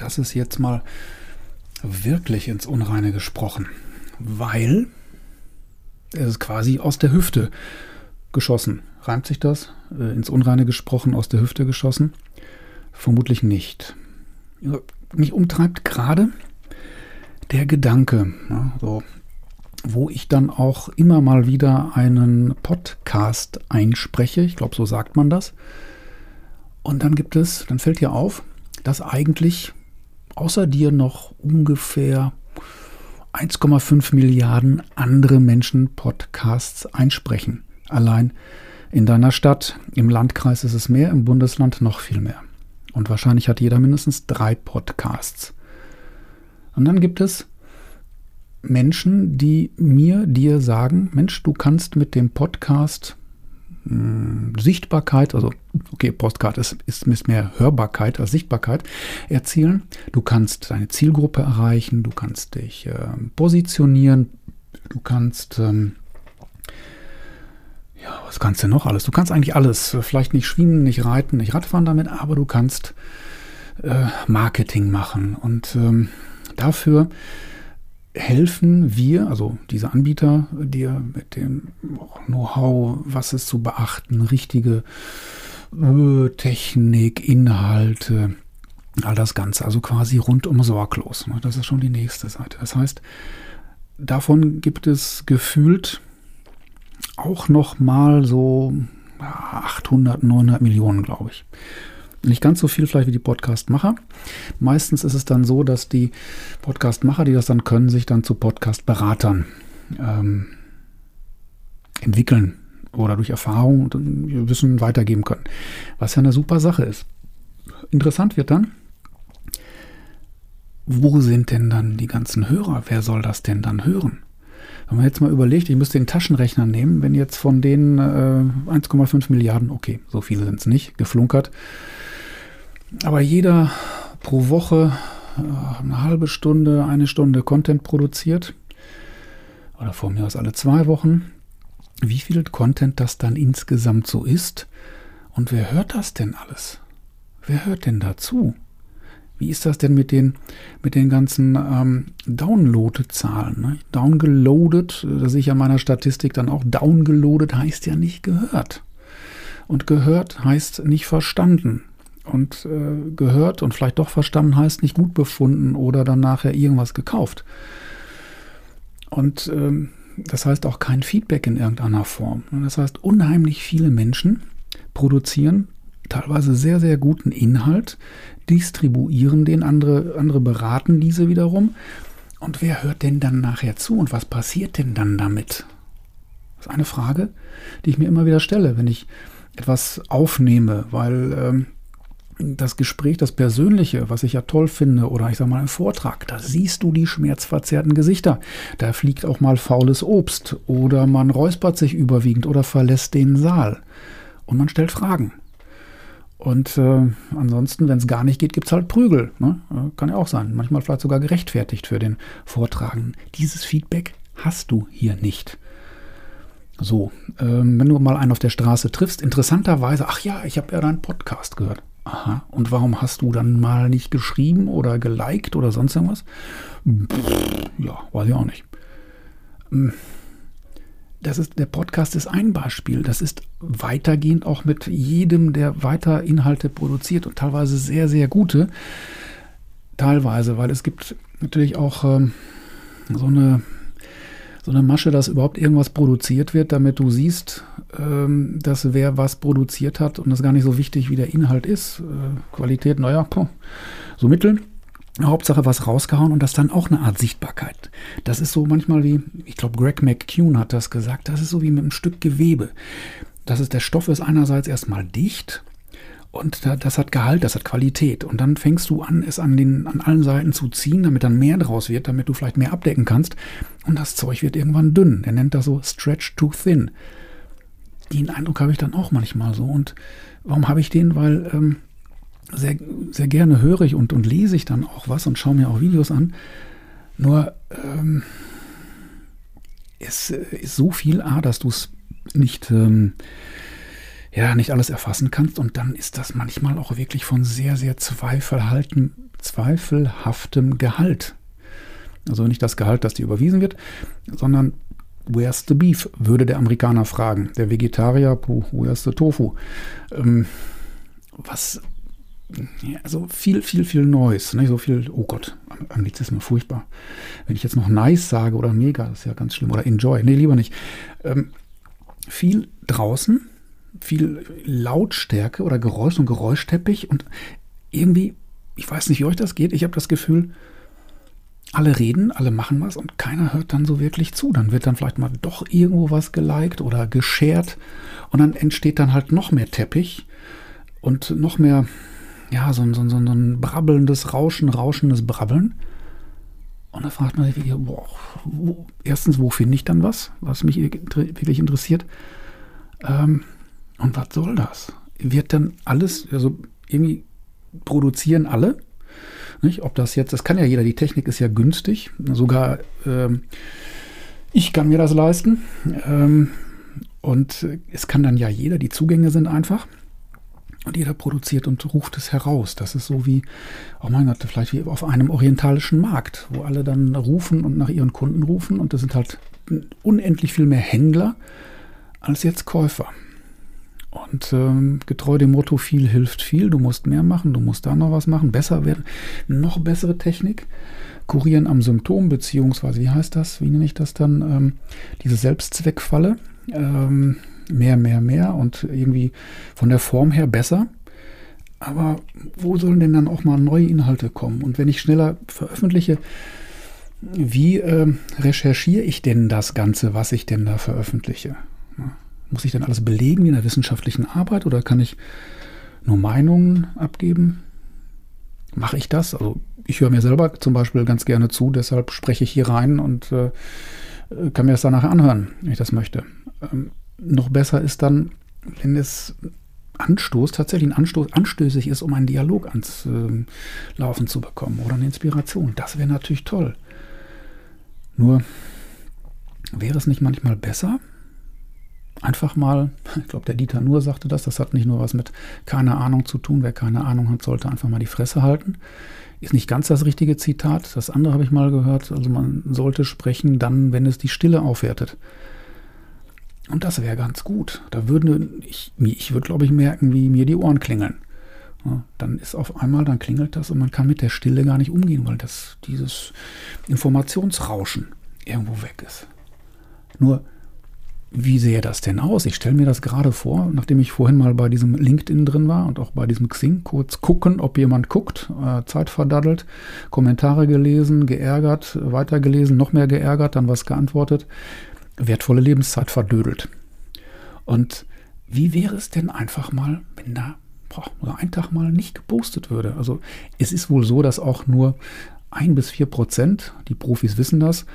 das ist jetzt mal wirklich ins Unreine gesprochen, weil es ist quasi aus der Hüfte geschossen. Reimt sich das? Äh, ins Unreine gesprochen, aus der Hüfte geschossen? Vermutlich nicht. Mich umtreibt gerade der Gedanke, ja, so, wo ich dann auch immer mal wieder einen Podcast einspreche. Ich glaube, so sagt man das. Und dann gibt es, dann fällt dir auf, dass eigentlich außer dir noch ungefähr 1,5 Milliarden andere Menschen Podcasts einsprechen. Allein in deiner Stadt, im Landkreis ist es mehr, im Bundesland noch viel mehr. Und wahrscheinlich hat jeder mindestens drei Podcasts. Und dann gibt es Menschen, die mir, dir sagen, Mensch, du kannst mit dem Podcast mh, hm, Sichtbarkeit, also okay, Postcard ist, ist, mehr Hörbarkeit als Sichtbarkeit erzielen. Du kannst deine Zielgruppe erreichen, du kannst dich äh, positionieren, du kannst ähm, ja, was kannst du noch alles? Du kannst eigentlich alles. Vielleicht nicht schwingen, nicht reiten, nicht Radfahren damit, aber du kannst äh, Marketing machen. Und ähm, dafür helfen wir, also diese Anbieter, dir mit dem Know-how, was ist zu beachten, richtige Technik, Inhalte, all das Ganze, also quasi rundum sorglos. Ne? Das ist schon die nächste Seite. Das heißt, davon gibt es gefühlt auch noch mal so 800, 900 Millionen, glaube ich. Nicht ganz so viel vielleicht wie die Podcast-Macher. Meistens ist es dann so, dass die Podcast-Macher, die das dann können, sich dann zu Podcast-Beratern ähm, entwickeln oder durch Erfahrung und Wissen weitergeben können. Was ja eine super Sache ist. Interessant wird dann, wo sind denn dann die ganzen Hörer? Wer soll das denn dann hören? Wenn man jetzt mal überlegt, ich müsste den Taschenrechner nehmen, wenn jetzt von denen äh, 1,5 Milliarden, okay, so viele sind es nicht, geflunkert, aber jeder pro Woche äh, eine halbe Stunde, eine Stunde Content produziert, oder vor mir aus alle zwei Wochen, wie viel Content das dann insgesamt so ist und wer hört das denn alles? Wer hört denn dazu? Wie ist das denn mit den, mit den ganzen ähm, Download-Zahlen? Ne? Downgeloadet, da sehe ich an meiner Statistik dann auch, downgeloadet heißt ja nicht gehört. Und gehört heißt nicht verstanden. Und äh, gehört und vielleicht doch verstanden heißt nicht gut befunden oder dann nachher irgendwas gekauft. Und ähm, das heißt auch kein Feedback in irgendeiner Form. Das heißt, unheimlich viele Menschen produzieren teilweise sehr, sehr guten Inhalt, distribuieren den, andere, andere beraten diese wiederum. Und wer hört denn dann nachher zu und was passiert denn dann damit? Das ist eine Frage, die ich mir immer wieder stelle, wenn ich etwas aufnehme, weil ähm, das Gespräch, das Persönliche, was ich ja toll finde, oder ich sage mal einen Vortrag, da siehst du die schmerzverzerrten Gesichter. Da fliegt auch mal faules Obst oder man räuspert sich überwiegend oder verlässt den Saal. Und man stellt Fragen. Und äh, ansonsten, wenn es gar nicht geht, gibt es halt Prügel. Ne? Äh, kann ja auch sein. Manchmal vielleicht sogar gerechtfertigt für den Vortragenden. Dieses Feedback hast du hier nicht. So, ähm, wenn du mal einen auf der Straße triffst, interessanterweise, ach ja, ich habe ja deinen Podcast gehört. Aha, und warum hast du dann mal nicht geschrieben oder geliked oder sonst irgendwas? Pff, ja, weiß ich auch nicht. Hm das ist, der Podcast ist ein Beispiel. Das ist weitergehend auch mit jedem, der weiter Inhalte produziert und teilweise sehr, sehr gute. Teilweise, weil es gibt natürlich auch ähm, so eine so eine Masche, dass überhaupt irgendwas produziert wird, damit du siehst, ähm, dass wer was produziert hat und das gar nicht so wichtig, wie der Inhalt ist. Äh, Qualität, naja, so mitteln. Hauptsache was rausgehauen und das dann auch eine Art Sichtbarkeit. Das ist so manchmal wie, ich glaube, Greg McCune hat das gesagt, das ist so wie mit einem Stück Gewebe. Das ist, der Stoff ist einerseits erstmal dicht und das hat Gehalt, das hat Qualität. Und dann fängst du an, es an, den, an allen Seiten zu ziehen, damit dann mehr draus wird, damit du vielleicht mehr abdecken kannst. Und das Zeug wird irgendwann dünn. Er nennt das so Stretch too thin. Den Eindruck habe ich dann auch manchmal so. Und warum habe ich den? Weil ähm, sehr, sehr gerne höre ich und, und lese ich dann auch was und schaue mir auch Videos an. Nur ähm, es ist so viel A, dass du es nicht, ähm, ja nicht alles erfassen kannst. Und dann ist das manchmal auch wirklich von sehr, sehr zweifelhaftem Gehalt. Also nicht das Gehalt, das dir überwiesen wird, sondern where's the beef, würde der Amerikaner fragen. Der Vegetarier, puh, where's the tofu? Ähm, was, ja, also viel, viel, viel Neues. Nicht? So viel, oh Gott, Anglizismus furchtbar. Wenn ich jetzt noch nice sage oder mega, das ist ja ganz schlimm. Oder enjoy, nee, lieber nicht. Ähm, viel draußen, viel Lautstärke oder Geräusch und Geräuschteppich und irgendwie, ich weiß nicht, wie euch das geht, ich habe das Gefühl, alle reden, alle machen was und keiner hört dann so wirklich zu. Dann wird dann vielleicht mal doch irgendwo was geliked oder geshared und dann entsteht dann halt noch mehr Teppich und noch mehr, ja, so, so, so, so ein brabbelndes Rauschen, rauschendes Brabbeln. Und da fragt man sich wirklich, boah, wo, erstens, wo finde ich dann was, was mich wirklich interessiert? Ähm, und was soll das? Wird dann alles, also irgendwie produzieren alle, nicht? Ob das jetzt, das kann ja jeder, die Technik ist ja günstig. Sogar ähm, ich kann mir das leisten. Ähm, und es kann dann ja jeder, die Zugänge sind einfach. Und jeder produziert und ruft es heraus. Das ist so wie, oh mein Gott, vielleicht wie auf einem orientalischen Markt, wo alle dann rufen und nach ihren Kunden rufen. Und das sind halt unendlich viel mehr Händler als jetzt Käufer. Und ähm, getreu dem Motto, viel hilft viel, du musst mehr machen, du musst da noch was machen, besser werden, noch bessere Technik, kurieren am Symptom, beziehungsweise, wie heißt das, wie nenne ich das dann, ähm, diese Selbstzweckfalle, ähm, mehr, mehr, mehr und irgendwie von der Form her besser. Aber wo sollen denn dann auch mal neue Inhalte kommen? Und wenn ich schneller veröffentliche, wie äh, recherchiere ich denn das Ganze, was ich denn da veröffentliche? Muss ich dann alles belegen in der wissenschaftlichen Arbeit oder kann ich nur Meinungen abgeben? Mache ich das? Also ich höre mir selber zum Beispiel ganz gerne zu, deshalb spreche ich hier rein und äh, kann mir das dann nachher anhören, wenn ich das möchte. Ähm, noch besser ist dann, wenn es Anstoß, tatsächlich ein Anstoß, anstößig ist, um einen Dialog ans äh, Laufen zu bekommen oder eine Inspiration. Das wäre natürlich toll. Nur wäre es nicht manchmal besser, einfach mal, ich glaube, der Dieter Nur sagte das, das hat nicht nur was mit keine Ahnung zu tun. Wer keine Ahnung hat, sollte einfach mal die Fresse halten. Ist nicht ganz das richtige Zitat. Das andere habe ich mal gehört. Also man sollte sprechen dann, wenn es die Stille aufwertet. Und das wäre ganz gut. Da würde ich, ich würde, glaube ich, merken, wie mir die Ohren klingeln. Ja, dann ist auf einmal, dann klingelt das und man kann mit der Stille gar nicht umgehen, weil das dieses Informationsrauschen irgendwo weg ist. Nur wie sähe das denn aus? Ich stelle mir das gerade vor, nachdem ich vorhin mal bei diesem LinkedIn drin war und auch bei diesem Xing, kurz gucken, ob jemand guckt, äh, Zeit verdaddelt, Kommentare gelesen, geärgert, weitergelesen, noch mehr geärgert, dann was geantwortet, wertvolle Lebenszeit verdödelt. Und wie wäre es denn einfach mal, wenn da boah, ein Tag mal nicht gepostet würde? Also es ist wohl so, dass auch nur ein bis vier Prozent, die Profis wissen das,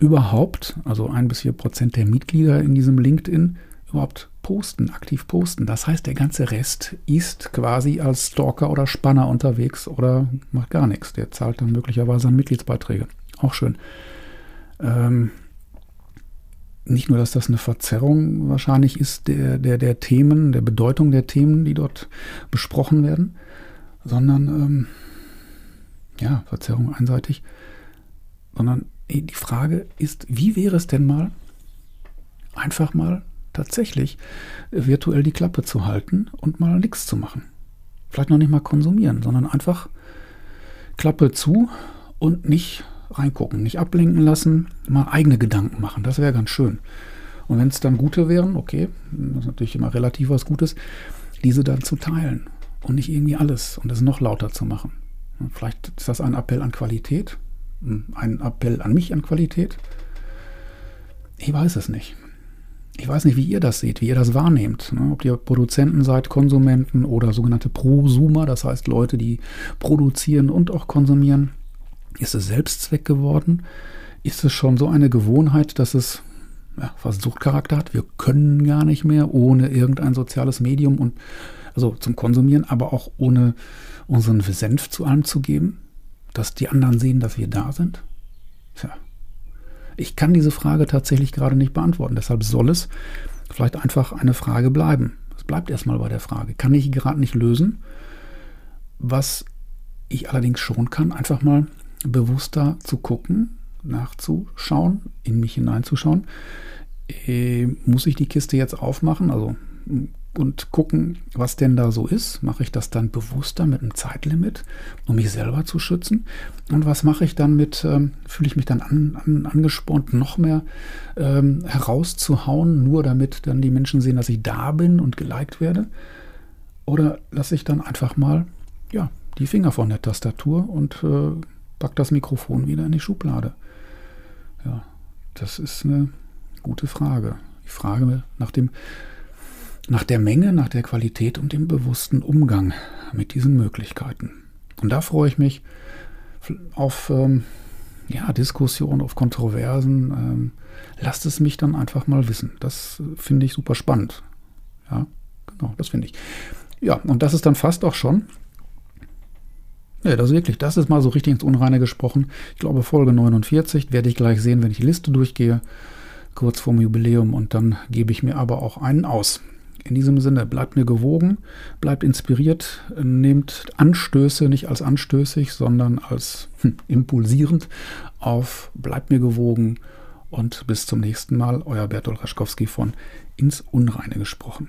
überhaupt, also ein bis vier Prozent der Mitglieder in diesem LinkedIn, überhaupt posten, aktiv posten. Das heißt, der ganze Rest ist quasi als Stalker oder Spanner unterwegs oder macht gar nichts. Der zahlt dann möglicherweise an Mitgliedsbeiträge. Auch schön. Ähm, nicht nur, dass das eine Verzerrung wahrscheinlich ist der, der, der Themen, der Bedeutung der Themen, die dort besprochen werden, sondern, ähm, ja, Verzerrung einseitig, sondern die Frage ist, wie wäre es denn mal, einfach mal tatsächlich virtuell die Klappe zu halten und mal nichts zu machen. Vielleicht noch nicht mal konsumieren, sondern einfach Klappe zu und nicht reingucken, nicht ablenken lassen, mal eigene Gedanken machen. Das wäre ganz schön. Und wenn es dann gute wären, okay, das ist natürlich immer relativ was Gutes, diese dann zu teilen und nicht irgendwie alles und es noch lauter zu machen. Vielleicht ist das ein Appell an Qualität, ein Appell an mich an Qualität? Ich weiß es nicht. Ich weiß nicht, wie ihr das seht, wie ihr das wahrnehmt. Ne? Ob ihr Produzenten seid, Konsumenten oder sogenannte Prosumer, das heißt Leute, die produzieren und auch konsumieren. Ist es Selbstzweck geworden? Ist es schon so eine Gewohnheit, dass es ja, fast Suchtcharakter hat? Wir können gar nicht mehr ohne irgendein soziales Medium und also zum Konsumieren, aber auch ohne unseren Senf zu allem zu geben dass die anderen sehen, dass wir da sind? Tja. Ich kann diese Frage tatsächlich gerade nicht beantworten. Deshalb soll es vielleicht einfach eine Frage bleiben. Es bleibt erstmal bei der Frage. Kann ich gerade nicht lösen. Was ich allerdings schon kann, einfach mal bewusster zu gucken, nachzuschauen, in mich hineinzuschauen. Äh, muss ich die Kiste jetzt aufmachen? Also und gucken, was denn da so ist. Mache ich das dann bewusster mit einem Zeitlimit, um mich selber zu schützen? Und was mache ich dann mit, ähm, fühle ich mich dann an, an, angespornt, noch mehr ähm, herauszuhauen, nur damit dann die Menschen sehen, dass ich da bin und geliked werde? Oder lasse ich dann einfach mal ja, die Finger von der Tastatur und äh, pack das Mikrofon wieder in die Schublade? Ja, das ist eine gute Frage. Die Frage nach dem nach der Menge, nach der Qualität und dem bewussten Umgang mit diesen Möglichkeiten. Und da freue ich mich auf ähm, ja, Diskussionen, auf Kontroversen. Ähm, lasst es mich dann einfach mal wissen. Das finde ich super spannend. Ja, genau, das finde ich. Ja, und das ist dann fast auch schon. Ja, das ist wirklich, das ist mal so richtig ins Unreine gesprochen. Ich glaube, Folge 49 werde ich gleich sehen, wenn ich die Liste durchgehe, kurz vorm Jubiläum. Und dann gebe ich mir aber auch einen aus. In diesem Sinne, bleibt mir gewogen, bleibt inspiriert, nehmt Anstöße nicht als anstößig, sondern als hm, impulsierend auf, bleibt mir gewogen und bis zum nächsten Mal, euer Bertolt Raschkowski von Ins Unreine gesprochen.